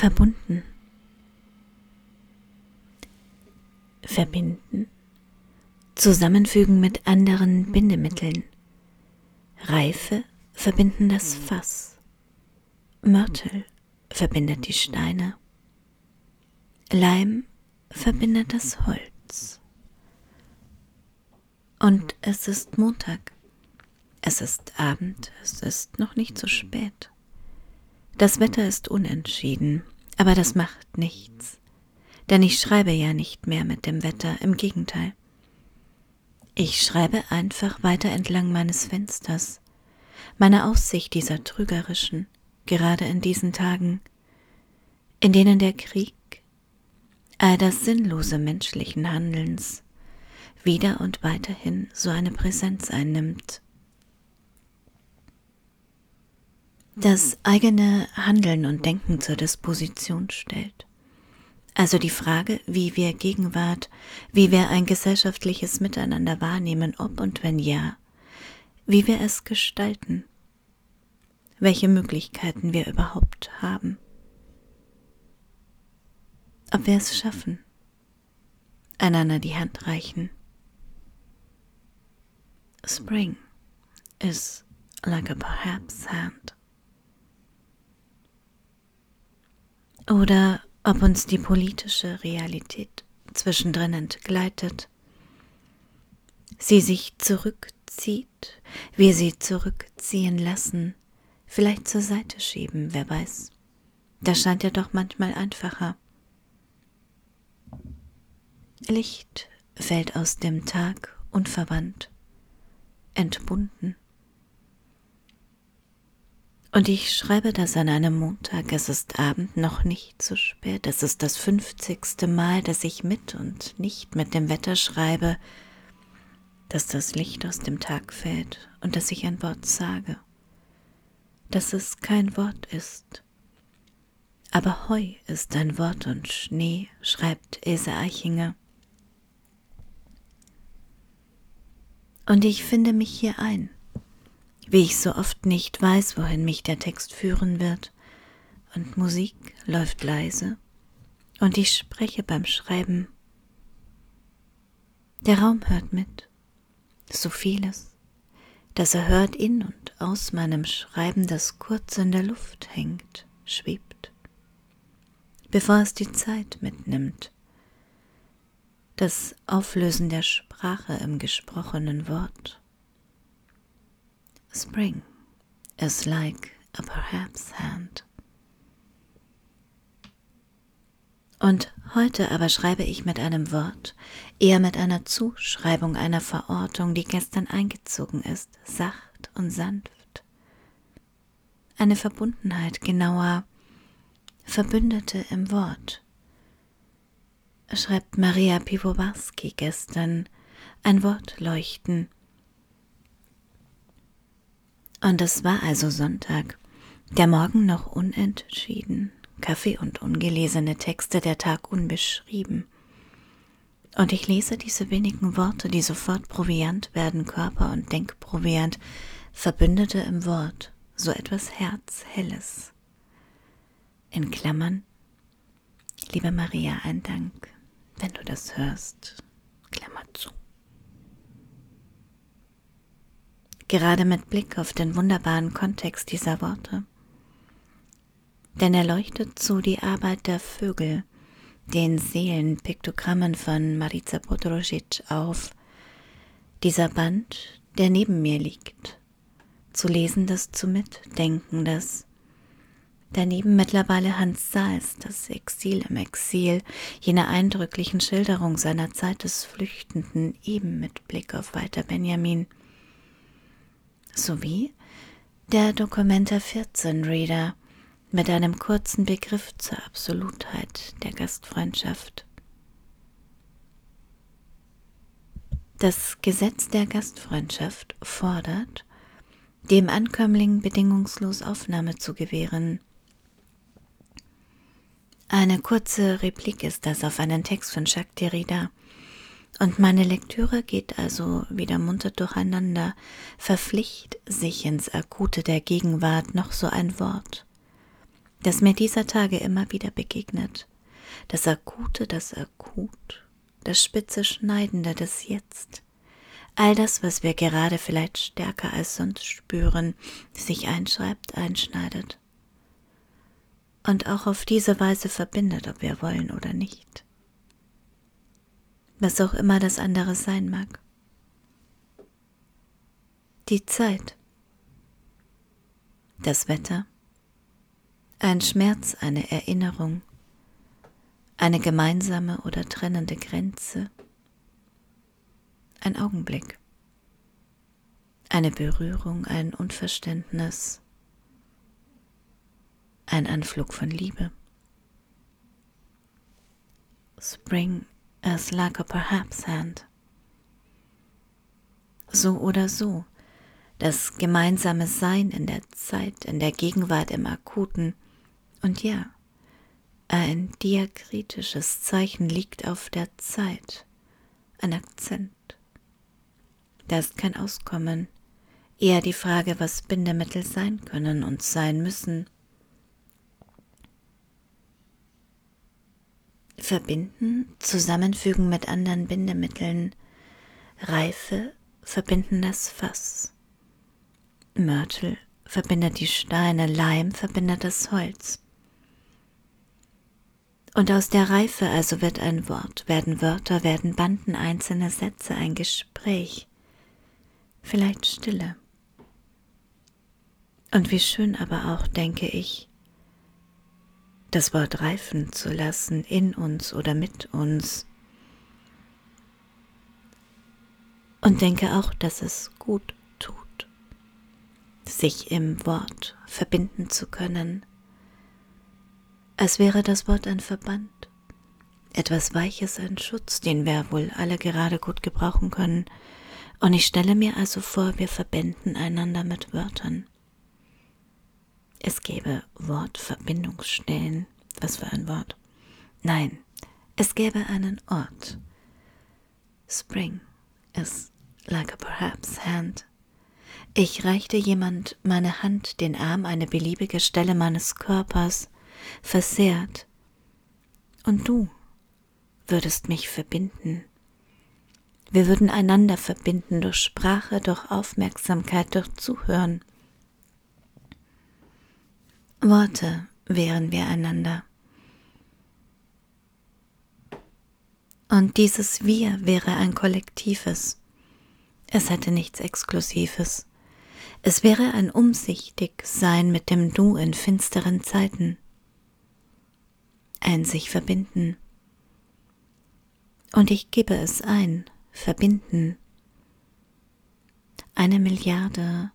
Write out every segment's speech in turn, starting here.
Verbunden. Verbinden. Zusammenfügen mit anderen Bindemitteln. Reife verbinden das Fass. Mörtel verbindet die Steine. Leim verbindet das Holz. Und es ist Montag. Es ist Abend, es ist noch nicht so spät. Das Wetter ist unentschieden, aber das macht nichts, denn ich schreibe ja nicht mehr mit dem Wetter, im Gegenteil. Ich schreibe einfach weiter entlang meines Fensters, meine Aussicht dieser trügerischen, gerade in diesen Tagen, in denen der Krieg, all das Sinnlose menschlichen Handelns, wieder und weiterhin so eine Präsenz einnimmt. Das eigene Handeln und Denken zur Disposition stellt. Also die Frage, wie wir Gegenwart, wie wir ein gesellschaftliches Miteinander wahrnehmen, ob und wenn ja, wie wir es gestalten, welche Möglichkeiten wir überhaupt haben, ob wir es schaffen, einander die Hand reichen. Spring is like a perhaps hand. Oder ob uns die politische Realität zwischendrin entgleitet, sie sich zurückzieht, wir sie zurückziehen lassen, vielleicht zur Seite schieben, wer weiß. Das scheint ja doch manchmal einfacher. Licht fällt aus dem Tag unverwandt, entbunden. Und ich schreibe das an einem Montag, es ist Abend, noch nicht zu spät, es ist das fünfzigste Mal, dass ich mit und nicht mit dem Wetter schreibe, dass das Licht aus dem Tag fällt und dass ich ein Wort sage, dass es kein Wort ist. Aber Heu ist ein Wort und Schnee, schreibt Ilse Eichinger. Und ich finde mich hier ein wie ich so oft nicht weiß, wohin mich der Text führen wird, und Musik läuft leise, und ich spreche beim Schreiben. Der Raum hört mit, so vieles, dass er hört in und aus meinem Schreiben, das kurz in der Luft hängt, schwebt, bevor es die Zeit mitnimmt, das Auflösen der Sprache im gesprochenen Wort Spring is like a perhaps hand. Und heute aber schreibe ich mit einem Wort, eher mit einer Zuschreibung einer Verortung, die gestern eingezogen ist, sacht und sanft. Eine Verbundenheit, genauer Verbündete im Wort. Schreibt Maria Piwowarski gestern, ein Wort leuchten, und es war also Sonntag, der Morgen noch unentschieden, Kaffee und ungelesene Texte, der Tag unbeschrieben. Und ich lese diese wenigen Worte, die sofort Proviant werden, Körper und Denkproviant, Verbündete im Wort, so etwas Herzhelles. In Klammern, liebe Maria, ein Dank, wenn du das hörst, Klammer zu. Gerade mit Blick auf den wunderbaren Kontext dieser Worte. Denn er leuchtet zu die Arbeit der Vögel, den Seelenpiktogrammen von Marica Podrosic auf. Dieser Band, der neben mir liegt, zu lesen das zu mitdenken das. Daneben mittlerweile Hans Sals, das Exil im Exil, jene eindrücklichen Schilderung seiner Zeit des Flüchtenden, eben mit Blick auf Walter Benjamin sowie der Dokumenta 14 Reader mit einem kurzen Begriff zur Absolutheit der Gastfreundschaft. Das Gesetz der Gastfreundschaft fordert, dem Ankömmling bedingungslos Aufnahme zu gewähren. Eine kurze Replik ist das auf einen Text von Jacques Derrida, und meine Lektüre geht also wieder munter durcheinander, verpflicht sich ins Akute der Gegenwart noch so ein Wort. das mir dieser Tage immer wieder begegnet. Das Akute, das Akut, das spitze Schneidende, das Jetzt. All das, was wir gerade vielleicht stärker als sonst spüren, sich einschreibt, einschneidet. Und auch auf diese Weise verbindet, ob wir wollen oder nicht. Was auch immer das andere sein mag. Die Zeit. Das Wetter. Ein Schmerz, eine Erinnerung. Eine gemeinsame oder trennende Grenze ein Augenblick, eine Berührung, ein Unverständnis, ein Anflug von Liebe. Spring is like a perhaps hand. So oder so, das gemeinsame Sein in der Zeit, in der Gegenwart im Akuten und ja, ein diakritisches Zeichen liegt auf der Zeit, ein Akzent. Da ist kein Auskommen, eher die Frage, was Bindemittel sein können und sein müssen. Verbinden, zusammenfügen mit anderen Bindemitteln, Reife verbinden das Fass. Mörtel verbindet die Steine, Leim verbindet das Holz. Und aus der Reife also wird ein Wort, werden Wörter, werden Banden, einzelne Sätze, ein Gespräch vielleicht Stille. Und wie schön aber auch, denke ich, das Wort reifen zu lassen in uns oder mit uns. Und denke auch, dass es gut tut, sich im Wort verbinden zu können, als wäre das Wort ein Verband, etwas Weiches, ein Schutz, den wir wohl alle gerade gut gebrauchen können, und ich stelle mir also vor, wir verbinden einander mit Wörtern. Es gäbe Wortverbindungsstellen. Was für ein Wort? Nein, es gäbe einen Ort. Spring is like a perhaps hand. Ich reichte jemand meine Hand, den Arm, eine beliebige Stelle meines Körpers, versehrt. Und du würdest mich verbinden wir würden einander verbinden durch Sprache, durch Aufmerksamkeit, durch Zuhören. Worte wären wir einander. Und dieses Wir wäre ein kollektives. Es hätte nichts Exklusives. Es wäre ein umsichtig Sein mit dem Du in finsteren Zeiten. Ein sich verbinden. Und ich gebe es ein, verbinden. Eine Milliarde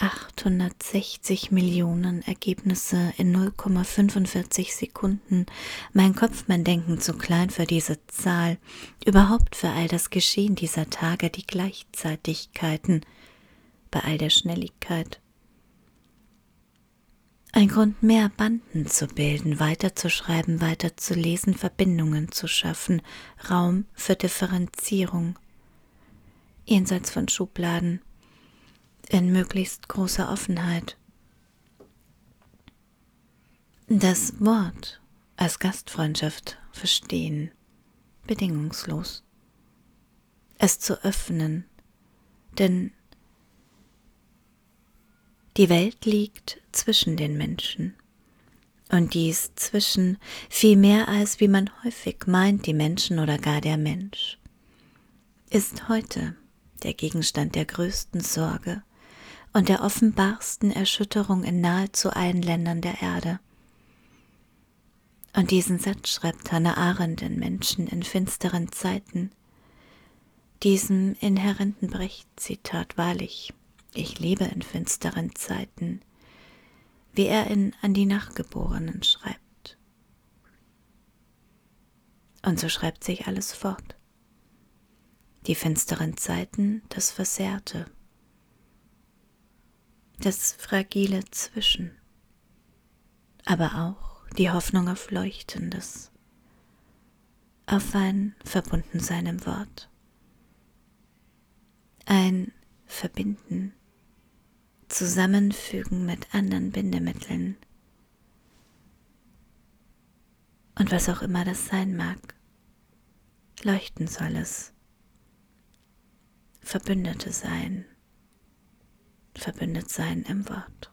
860 Millionen Ergebnisse in 0,45 Sekunden. Mein Kopf, mein Denken zu klein für diese Zahl, überhaupt für all das Geschehen dieser Tage, die Gleichzeitigkeiten, bei all der Schnelligkeit. Ein Grund mehr, Banden zu bilden, weiterzuschreiben, weiterzulesen, Verbindungen zu schaffen, Raum für Differenzierung. Jenseits von Schubladen, in möglichst großer Offenheit. Das Wort als Gastfreundschaft verstehen, bedingungslos. Es zu öffnen, denn die Welt liegt zwischen den Menschen. Und dies zwischen viel mehr als wie man häufig meint, die Menschen oder gar der Mensch, ist heute der Gegenstand der größten Sorge und der offenbarsten Erschütterung in nahezu allen Ländern der Erde. Und diesen Satz schreibt Hannah Arendt in Menschen in finsteren Zeiten, diesem inhärenten Brecht-Zitat wahrlich ich lebe in finsteren Zeiten, wie er in An die Nachgeborenen schreibt. Und so schreibt sich alles fort. Die finsteren Zeiten, das Versehrte, das fragile Zwischen, aber auch die Hoffnung auf Leuchtendes, auf ein Verbundensein im Wort, ein Verbinden. Zusammenfügen mit anderen Bindemitteln, Und was auch immer das sein mag, leuchten soll es. Verbündete sein, verbündet sein im Wort.